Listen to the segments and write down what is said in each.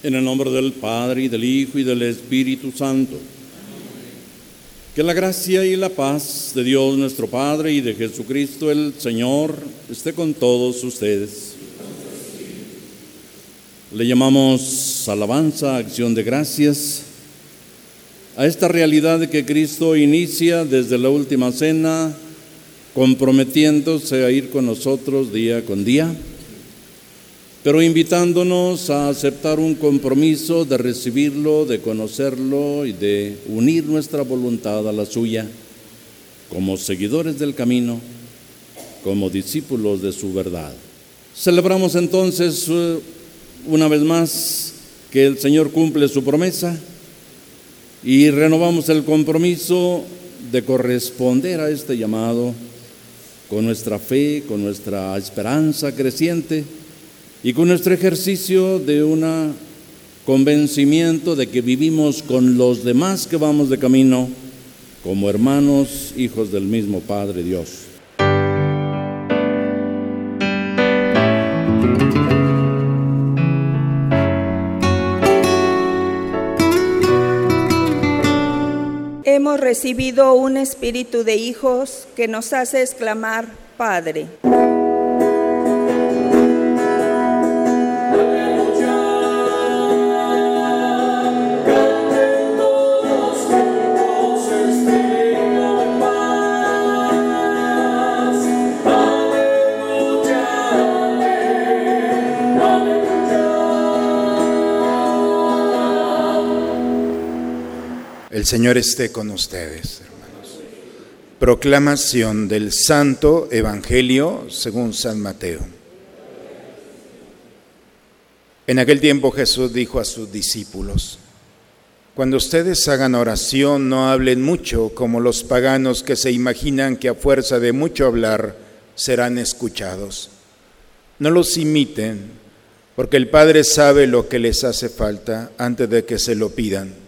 En el nombre del Padre y del Hijo y del Espíritu Santo. Que la gracia y la paz de Dios nuestro Padre y de Jesucristo el Señor esté con todos ustedes. Le llamamos alabanza, acción de gracias a esta realidad que Cristo inicia desde la última cena comprometiéndose a ir con nosotros día con día pero invitándonos a aceptar un compromiso de recibirlo, de conocerlo y de unir nuestra voluntad a la suya como seguidores del camino, como discípulos de su verdad. Celebramos entonces eh, una vez más que el Señor cumple su promesa y renovamos el compromiso de corresponder a este llamado con nuestra fe, con nuestra esperanza creciente y con nuestro ejercicio de un convencimiento de que vivimos con los demás que vamos de camino como hermanos, hijos del mismo Padre Dios. Hemos recibido un espíritu de hijos que nos hace exclamar, Padre. El Señor esté con ustedes, hermanos. Proclamación del Santo Evangelio según San Mateo. En aquel tiempo Jesús dijo a sus discípulos, cuando ustedes hagan oración no hablen mucho como los paganos que se imaginan que a fuerza de mucho hablar serán escuchados. No los imiten, porque el Padre sabe lo que les hace falta antes de que se lo pidan.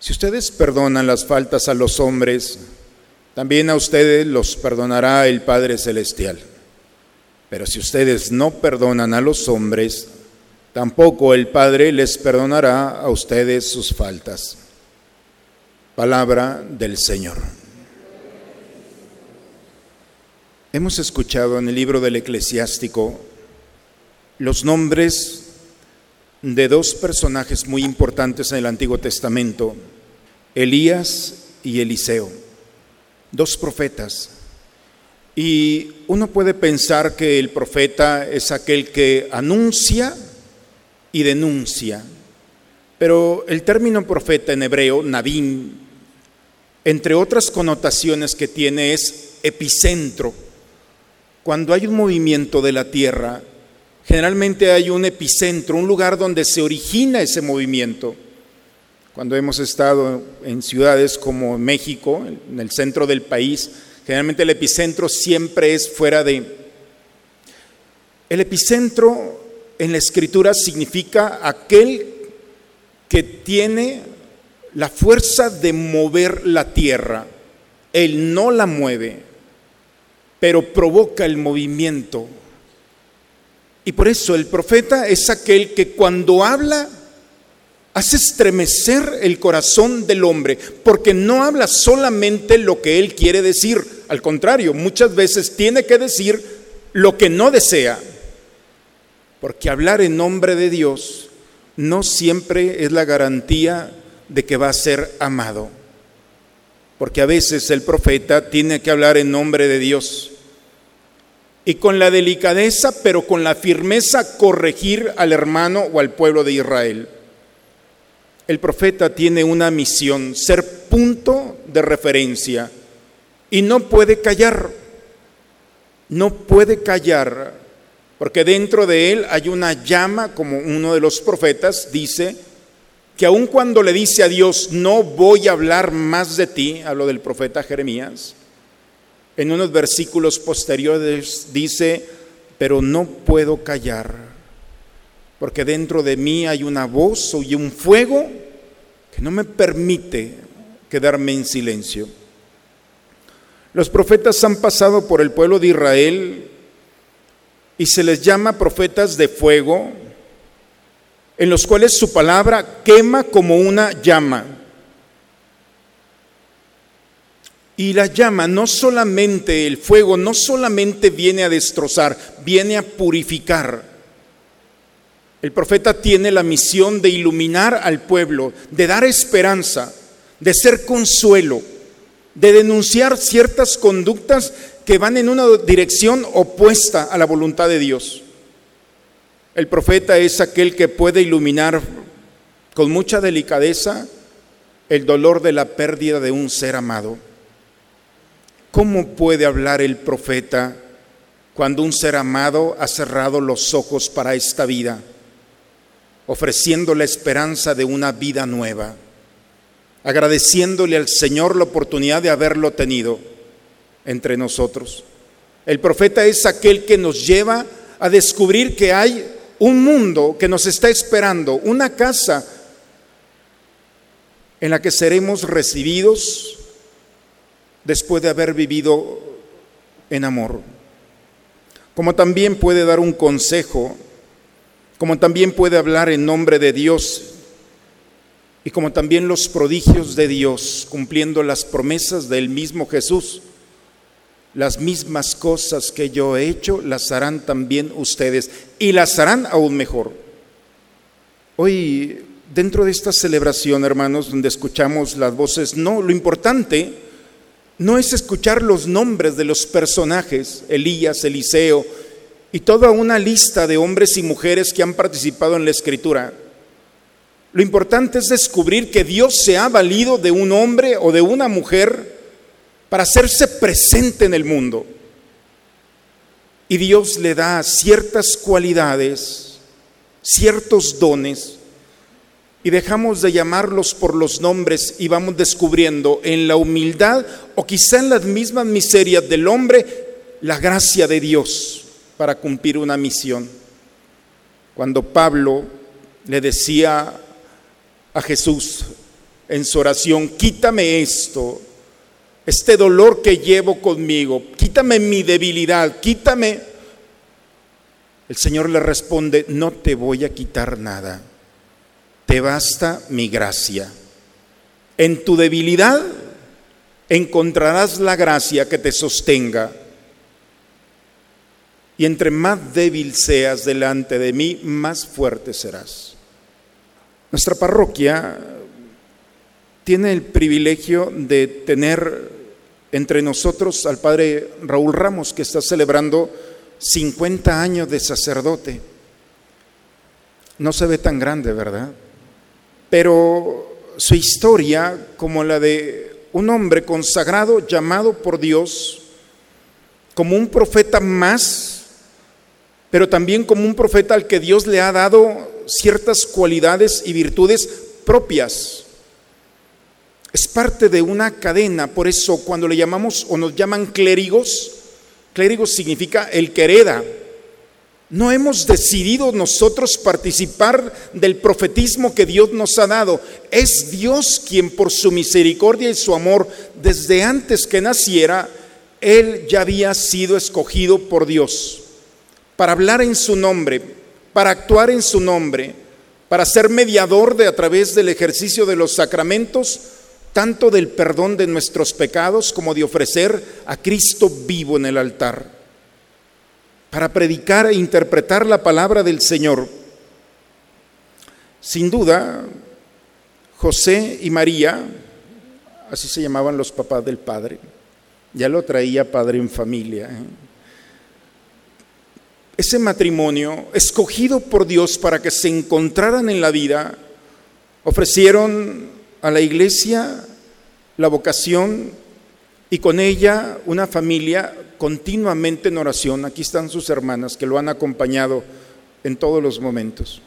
Si ustedes perdonan las faltas a los hombres, también a ustedes los perdonará el Padre Celestial. Pero si ustedes no perdonan a los hombres, tampoco el Padre les perdonará a ustedes sus faltas. Palabra del Señor. Hemos escuchado en el libro del eclesiástico los nombres de dos personajes muy importantes en el Antiguo Testamento, Elías y Eliseo, dos profetas. Y uno puede pensar que el profeta es aquel que anuncia y denuncia, pero el término profeta en hebreo, Nabim, entre otras connotaciones que tiene es epicentro. Cuando hay un movimiento de la tierra, generalmente hay un epicentro, un lugar donde se origina ese movimiento. Cuando hemos estado en ciudades como México, en el centro del país, generalmente el epicentro siempre es fuera de... El epicentro en la escritura significa aquel que tiene la fuerza de mover la tierra. Él no la mueve, pero provoca el movimiento y por eso el profeta es aquel que cuando habla hace estremecer el corazón del hombre, porque no habla solamente lo que él quiere decir, al contrario, muchas veces tiene que decir lo que no desea, porque hablar en nombre de Dios no siempre es la garantía de que va a ser amado, porque a veces el profeta tiene que hablar en nombre de Dios y con la delicadeza, pero con la firmeza, corregir al hermano o al pueblo de Israel. El profeta tiene una misión, ser punto de referencia, y no puede callar, no puede callar, porque dentro de él hay una llama, como uno de los profetas dice, que aun cuando le dice a Dios, no voy a hablar más de ti, hablo del profeta Jeremías, en unos versículos posteriores dice, pero no puedo callar, porque dentro de mí hay una voz y un fuego que no me permite quedarme en silencio. Los profetas han pasado por el pueblo de Israel y se les llama profetas de fuego, en los cuales su palabra quema como una llama. Y la llama, no solamente el fuego, no solamente viene a destrozar, viene a purificar. El profeta tiene la misión de iluminar al pueblo, de dar esperanza, de ser consuelo, de denunciar ciertas conductas que van en una dirección opuesta a la voluntad de Dios. El profeta es aquel que puede iluminar con mucha delicadeza el dolor de la pérdida de un ser amado. ¿Cómo puede hablar el profeta cuando un ser amado ha cerrado los ojos para esta vida, ofreciendo la esperanza de una vida nueva, agradeciéndole al Señor la oportunidad de haberlo tenido entre nosotros? El profeta es aquel que nos lleva a descubrir que hay un mundo que nos está esperando, una casa en la que seremos recibidos después de haber vivido en amor. Como también puede dar un consejo, como también puede hablar en nombre de Dios y como también los prodigios de Dios, cumpliendo las promesas del mismo Jesús. Las mismas cosas que yo he hecho las harán también ustedes y las harán aún mejor. Hoy, dentro de esta celebración, hermanos, donde escuchamos las voces, no, lo importante no es escuchar los nombres de los personajes, Elías, Eliseo, y toda una lista de hombres y mujeres que han participado en la escritura. Lo importante es descubrir que Dios se ha valido de un hombre o de una mujer para hacerse presente en el mundo. Y Dios le da ciertas cualidades, ciertos dones, y dejamos de llamarlos por los nombres y vamos descubriendo en la humildad o quizá en las mismas miserias del hombre la gracia de Dios para cumplir una misión. Cuando Pablo le decía a Jesús en su oración, quítame esto, este dolor que llevo conmigo, quítame mi debilidad, quítame. El Señor le responde, no te voy a quitar nada te basta mi gracia. En tu debilidad encontrarás la gracia que te sostenga. Y entre más débil seas delante de mí, más fuerte serás. Nuestra parroquia tiene el privilegio de tener entre nosotros al padre Raúl Ramos, que está celebrando 50 años de sacerdote. No se ve tan grande, ¿verdad? Pero su historia, como la de un hombre consagrado llamado por Dios, como un profeta más, pero también como un profeta al que Dios le ha dado ciertas cualidades y virtudes propias. Es parte de una cadena, por eso cuando le llamamos o nos llaman clérigos, clérigos significa el que hereda, no hemos decidido nosotros participar del profetismo que Dios nos ha dado. Es Dios quien por su misericordia y su amor, desde antes que naciera, Él ya había sido escogido por Dios para hablar en su nombre, para actuar en su nombre, para ser mediador de a través del ejercicio de los sacramentos, tanto del perdón de nuestros pecados como de ofrecer a Cristo vivo en el altar para predicar e interpretar la palabra del Señor. Sin duda, José y María, así se llamaban los papás del Padre, ya lo traía Padre en familia. ¿eh? Ese matrimonio, escogido por Dios para que se encontraran en la vida, ofrecieron a la iglesia la vocación y con ella una familia continuamente en oración. Aquí están sus hermanas que lo han acompañado en todos los momentos.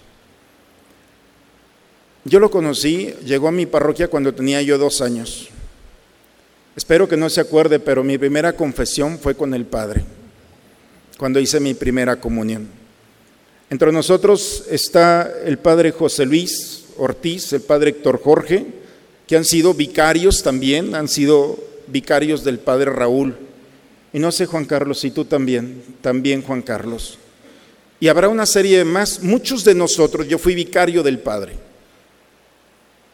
Yo lo conocí, llegó a mi parroquia cuando tenía yo dos años. Espero que no se acuerde, pero mi primera confesión fue con el Padre, cuando hice mi primera comunión. Entre nosotros está el Padre José Luis Ortiz, el Padre Héctor Jorge, que han sido vicarios también, han sido vicarios del Padre Raúl. Y no sé, Juan Carlos, y tú también, también Juan Carlos. Y habrá una serie más, muchos de nosotros, yo fui vicario del Padre,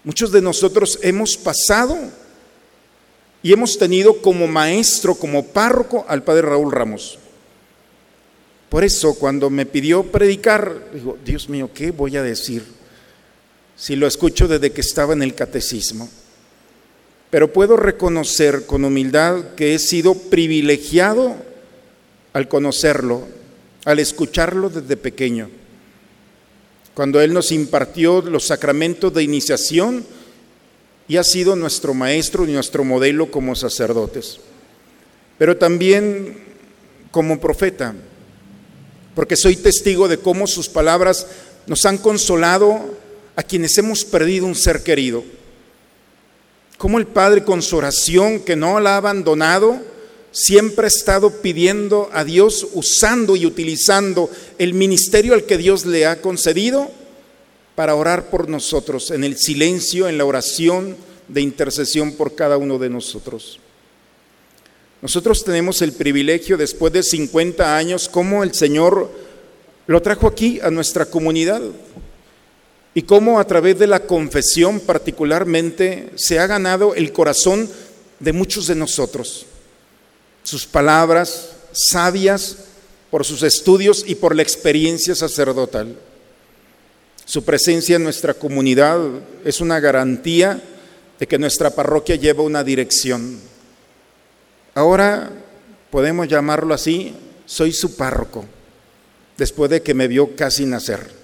muchos de nosotros hemos pasado y hemos tenido como maestro, como párroco al Padre Raúl Ramos. Por eso cuando me pidió predicar, digo, Dios mío, ¿qué voy a decir? Si lo escucho desde que estaba en el catecismo. Pero puedo reconocer con humildad que he sido privilegiado al conocerlo, al escucharlo desde pequeño. Cuando Él nos impartió los sacramentos de iniciación y ha sido nuestro maestro y nuestro modelo como sacerdotes, pero también como profeta, porque soy testigo de cómo sus palabras nos han consolado a quienes hemos perdido un ser querido. Como el Padre con su oración que no la ha abandonado, siempre ha estado pidiendo a Dios, usando y utilizando el ministerio al que Dios le ha concedido para orar por nosotros en el silencio, en la oración de intercesión por cada uno de nosotros. Nosotros tenemos el privilegio después de 50 años como el Señor lo trajo aquí a nuestra comunidad y cómo a través de la confesión particularmente se ha ganado el corazón de muchos de nosotros sus palabras sabias por sus estudios y por la experiencia sacerdotal. Su presencia en nuestra comunidad es una garantía de que nuestra parroquia lleva una dirección. Ahora podemos llamarlo así, soy su párroco, después de que me vio casi nacer.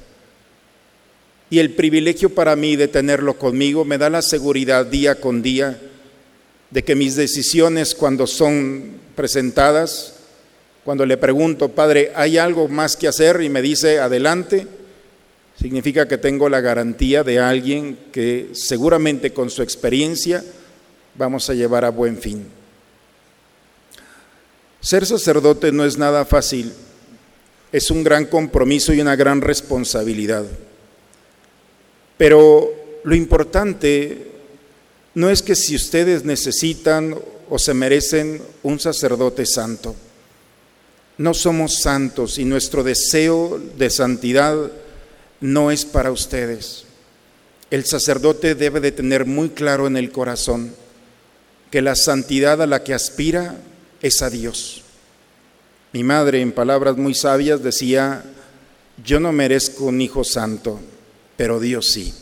Y el privilegio para mí de tenerlo conmigo me da la seguridad día con día de que mis decisiones cuando son presentadas, cuando le pregunto, Padre, ¿hay algo más que hacer? Y me dice, adelante, significa que tengo la garantía de alguien que seguramente con su experiencia vamos a llevar a buen fin. Ser sacerdote no es nada fácil, es un gran compromiso y una gran responsabilidad. Pero lo importante no es que si ustedes necesitan o se merecen un sacerdote santo. No somos santos y nuestro deseo de santidad no es para ustedes. El sacerdote debe de tener muy claro en el corazón que la santidad a la que aspira es a Dios. Mi madre, en palabras muy sabias, decía, yo no merezco un hijo santo, pero Dios sí.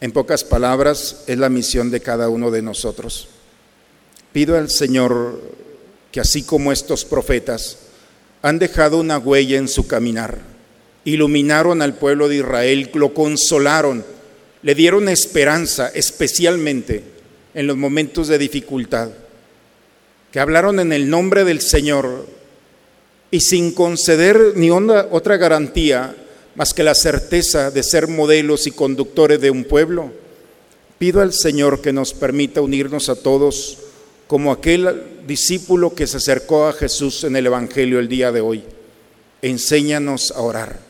En pocas palabras, es la misión de cada uno de nosotros. Pido al Señor que así como estos profetas han dejado una huella en su caminar, iluminaron al pueblo de Israel, lo consolaron, le dieron esperanza, especialmente en los momentos de dificultad, que hablaron en el nombre del Señor y sin conceder ni otra garantía más que la certeza de ser modelos y conductores de un pueblo, pido al Señor que nos permita unirnos a todos como aquel discípulo que se acercó a Jesús en el Evangelio el día de hoy. Enséñanos a orar.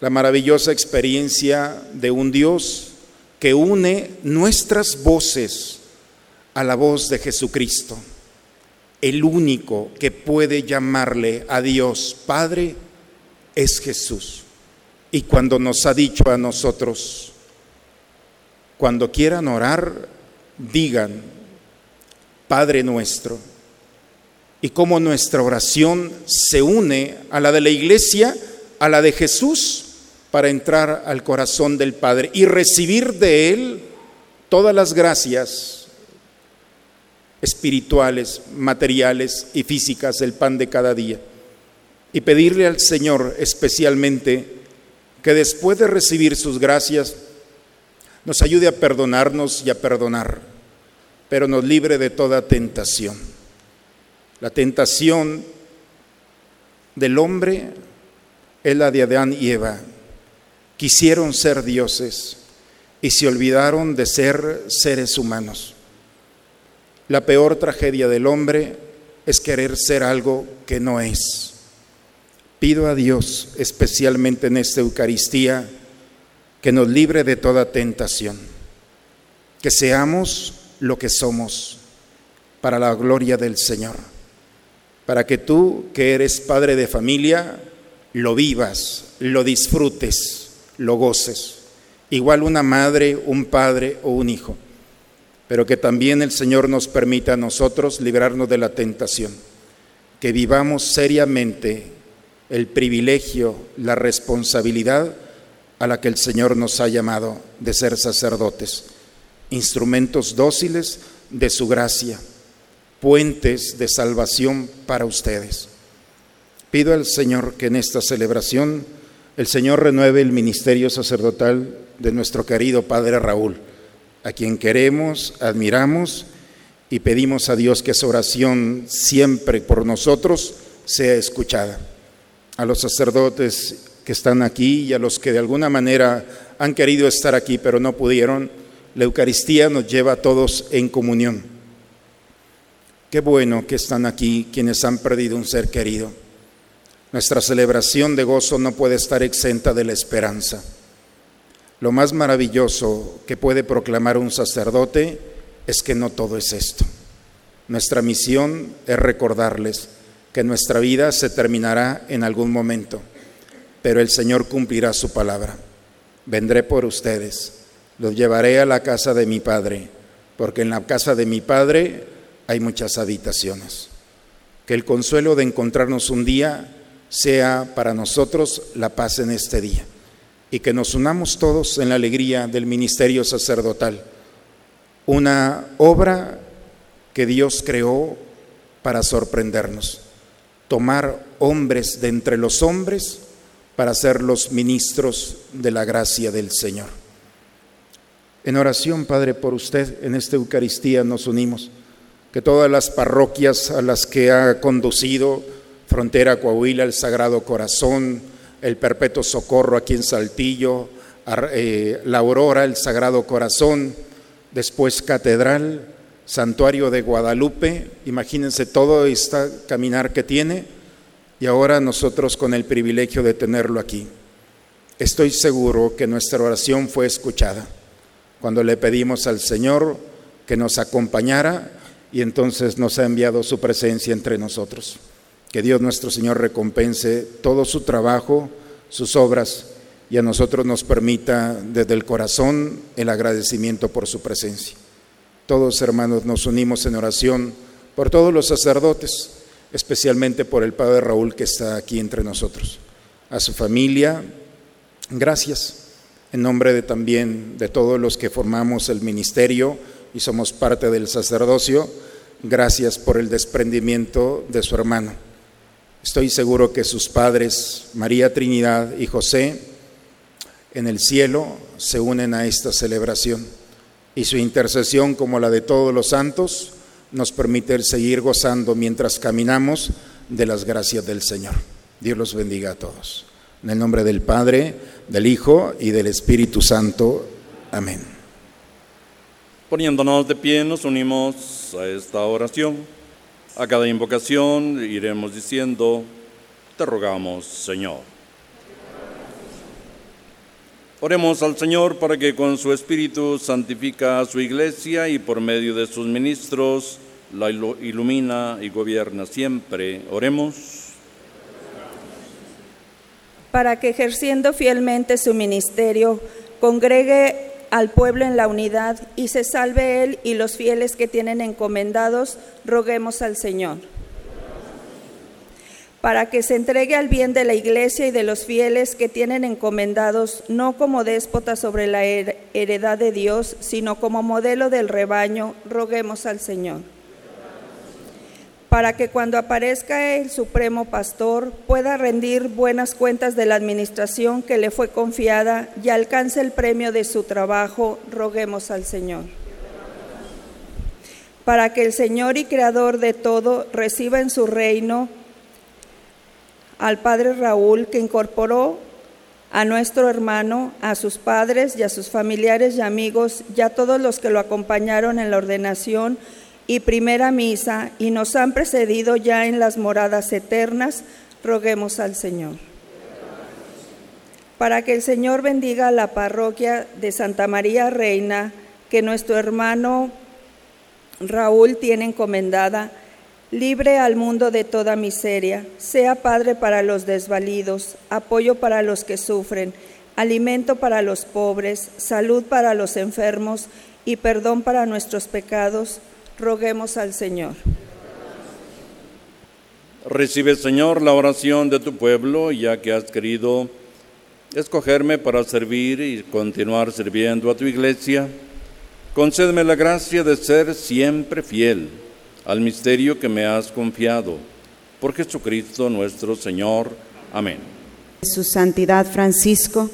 La maravillosa experiencia de un Dios que une nuestras voces a la voz de Jesucristo, el único que puede llamarle a Dios Padre es Jesús. Y cuando nos ha dicho a nosotros, cuando quieran orar, digan, Padre nuestro. Y cómo nuestra oración se une a la de la iglesia, a la de Jesús, para entrar al corazón del Padre y recibir de Él todas las gracias espirituales, materiales y físicas del pan de cada día y pedirle al Señor especialmente que después de recibir sus gracias nos ayude a perdonarnos y a perdonar, pero nos libre de toda tentación. La tentación del hombre es la de Adán y Eva. quisieron ser dioses y se olvidaron de ser seres humanos. La peor tragedia del hombre es querer ser algo que no es. Pido a Dios, especialmente en esta Eucaristía, que nos libre de toda tentación, que seamos lo que somos para la gloria del Señor, para que tú, que eres padre de familia, lo vivas, lo disfrutes, lo goces. Igual una madre, un padre o un hijo. Pero que también el Señor nos permita a nosotros librarnos de la tentación. Que vivamos seriamente el privilegio, la responsabilidad a la que el Señor nos ha llamado de ser sacerdotes. Instrumentos dóciles de su gracia, puentes de salvación para ustedes. Pido al Señor que en esta celebración el Señor renueve el ministerio sacerdotal de nuestro querido Padre Raúl, a quien queremos, admiramos y pedimos a Dios que esa oración siempre por nosotros sea escuchada. A los sacerdotes que están aquí y a los que de alguna manera han querido estar aquí pero no pudieron, la Eucaristía nos lleva a todos en comunión. Qué bueno que están aquí quienes han perdido un ser querido. Nuestra celebración de gozo no puede estar exenta de la esperanza. Lo más maravilloso que puede proclamar un sacerdote es que no todo es esto. Nuestra misión es recordarles que nuestra vida se terminará en algún momento, pero el Señor cumplirá su palabra. Vendré por ustedes, los llevaré a la casa de mi Padre, porque en la casa de mi Padre hay muchas habitaciones. Que el consuelo de encontrarnos un día sea para nosotros la paz en este día y que nos unamos todos en la alegría del ministerio sacerdotal, una obra que Dios creó para sorprendernos, tomar hombres de entre los hombres para ser los ministros de la gracia del Señor. En oración, Padre, por usted en esta Eucaristía nos unimos, que todas las parroquias a las que ha conducido, Frontera Coahuila, el Sagrado Corazón, el Perpetuo Socorro aquí en Saltillo, eh, la Aurora, el Sagrado Corazón, después Catedral, Santuario de Guadalupe, imagínense todo este caminar que tiene y ahora nosotros con el privilegio de tenerlo aquí. Estoy seguro que nuestra oración fue escuchada cuando le pedimos al Señor que nos acompañara y entonces nos ha enviado su presencia entre nosotros. Que Dios nuestro Señor recompense todo su trabajo, sus obras y a nosotros nos permita desde el corazón el agradecimiento por su presencia. Todos hermanos nos unimos en oración por todos los sacerdotes, especialmente por el Padre Raúl que está aquí entre nosotros. A su familia, gracias. En nombre de también de todos los que formamos el ministerio y somos parte del sacerdocio, gracias por el desprendimiento de su hermano. Estoy seguro que sus padres, María Trinidad y José, en el cielo se unen a esta celebración y su intercesión, como la de todos los santos, nos permite seguir gozando mientras caminamos de las gracias del Señor. Dios los bendiga a todos. En el nombre del Padre, del Hijo y del Espíritu Santo. Amén. Poniéndonos de pie, nos unimos a esta oración. A cada invocación iremos diciendo, te rogamos, Señor. Oremos al Señor para que con su Espíritu santifica a su iglesia y por medio de sus ministros la ilumina y gobierna siempre. Oremos. Para que ejerciendo fielmente su ministerio, congregue al pueblo en la unidad y se salve él y los fieles que tienen encomendados, roguemos al Señor. Para que se entregue al bien de la iglesia y de los fieles que tienen encomendados, no como déspota sobre la heredad de Dios, sino como modelo del rebaño, roguemos al Señor para que cuando aparezca el Supremo Pastor pueda rendir buenas cuentas de la administración que le fue confiada y alcance el premio de su trabajo, roguemos al Señor. Para que el Señor y Creador de todo reciba en su reino al Padre Raúl que incorporó a nuestro hermano, a sus padres y a sus familiares y amigos, y a todos los que lo acompañaron en la ordenación y primera misa y nos han precedido ya en las moradas eternas, roguemos al Señor. Para que el Señor bendiga la parroquia de Santa María Reina, que nuestro hermano Raúl tiene encomendada, libre al mundo de toda miseria, sea Padre para los desvalidos, apoyo para los que sufren, alimento para los pobres, salud para los enfermos y perdón para nuestros pecados, roguemos al Señor. Recibe, Señor, la oración de tu pueblo, ya que has querido escogerme para servir y continuar sirviendo a tu iglesia. Concédeme la gracia de ser siempre fiel al misterio que me has confiado. Por Jesucristo nuestro Señor. Amén. Su Santidad Francisco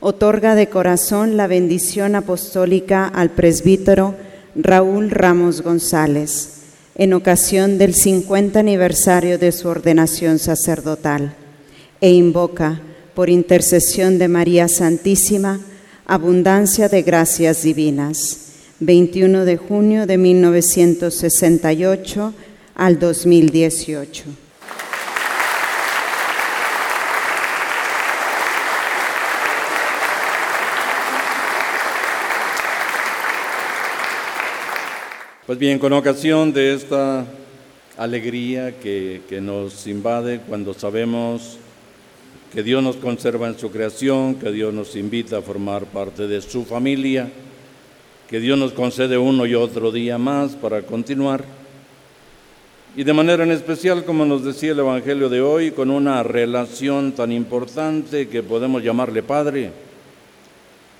otorga de corazón la bendición apostólica al presbítero Raúl Ramos González en ocasión del 50 aniversario de su ordenación sacerdotal e invoca, por intercesión de María Santísima, abundancia de gracias divinas 21 de junio de 1968 al 2018. Pues bien, con ocasión de esta alegría que, que, nos invade cuando sabemos que Dios nos conserva en su creación, que Dios nos invita a formar parte de su familia, que Dios nos concede uno y otro día más para continuar. Y de manera en especial, como nos decía el Evangelio de hoy, con una relación tan importante que podemos llamarle Padre,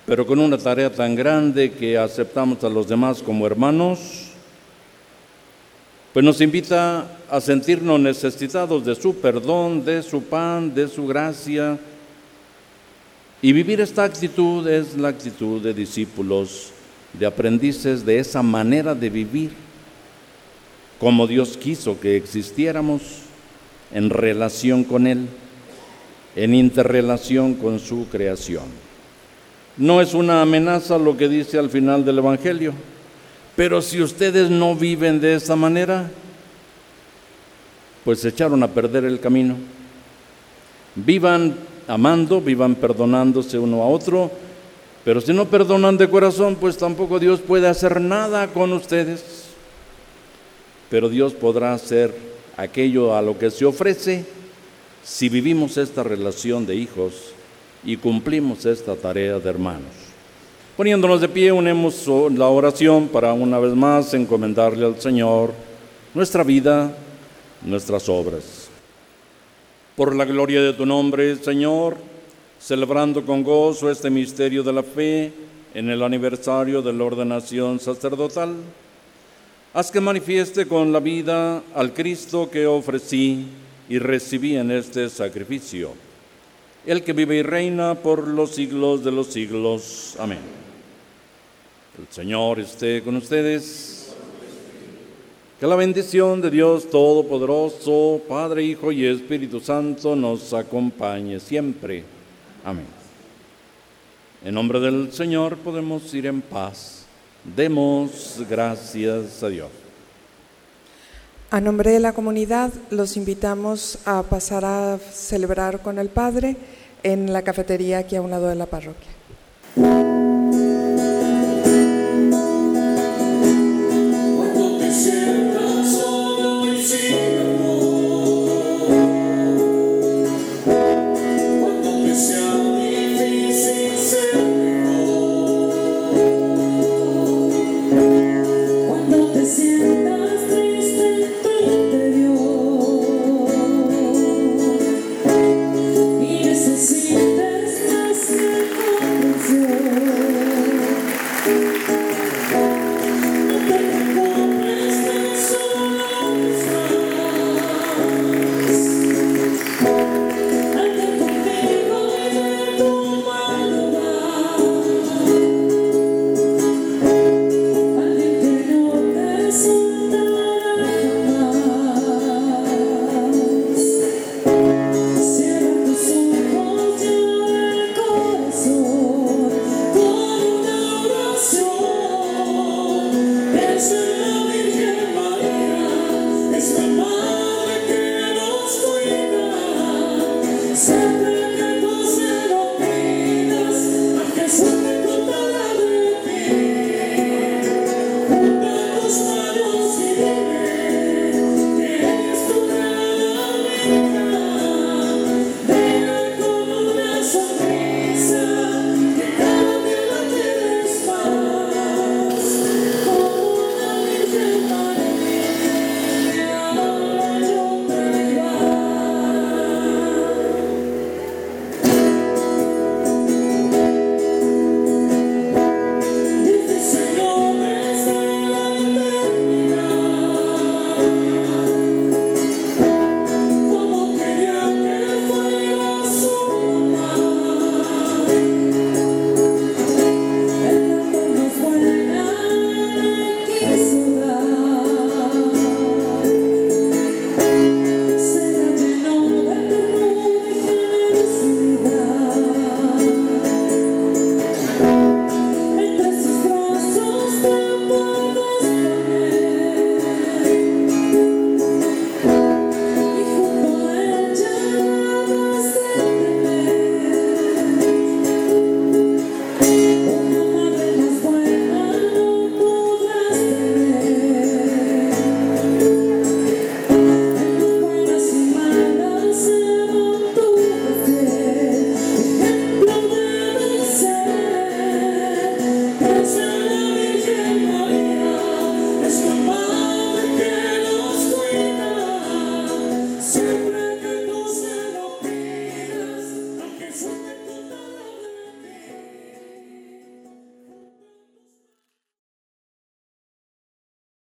pero con una tarea tan grande que aceptamos a los demás como hermanos, pues nos invita a sentirnos necesitados de su perdón, de su pan, de su gracia. Y vivir esta actitud es la actitud de discípulos de aprendices de esa manera de vivir, como Dios quiso que existiéramos en relación con Él, en interrelación con su creación. No es una amenaza lo que dice al final del Evangelio, pero si ustedes no viven de esa manera, pues se echaron a perder el camino. Vivan amando, vivan perdonándose uno a otro, pero si no perdonan de corazón, pues tampoco Dios puede hacer nada con ustedes. Pero Dios podrá hacer aquello a lo que se ofrece si vivimos esta relación de hijos y cumplimos esta tarea de hermanos. Poniéndonos de pie, unemos la oración para una vez más encomendarle al Señor nuestra vida, nuestras obras. Por la gloria de tu nombre, Señor, celebrando con gozo este misterio de la fe en el aniversario de la ordenación sacerdotal. Haz que manifieste con la vida al Cristo que ofrecí y recibí en este sacrificio, el que vive y reina por los siglos de los siglos. Amén. El Señor esté con ustedes. Que la bendición de Dios Todopoderoso, Padre, Hijo y Espíritu Santo nos acompañe siempre. Amén. En nombre del Señor podemos ir en paz. Demos gracias a Dios. A nombre de la comunidad los invitamos a pasar a celebrar con el Padre en la cafetería aquí a un lado de la parroquia.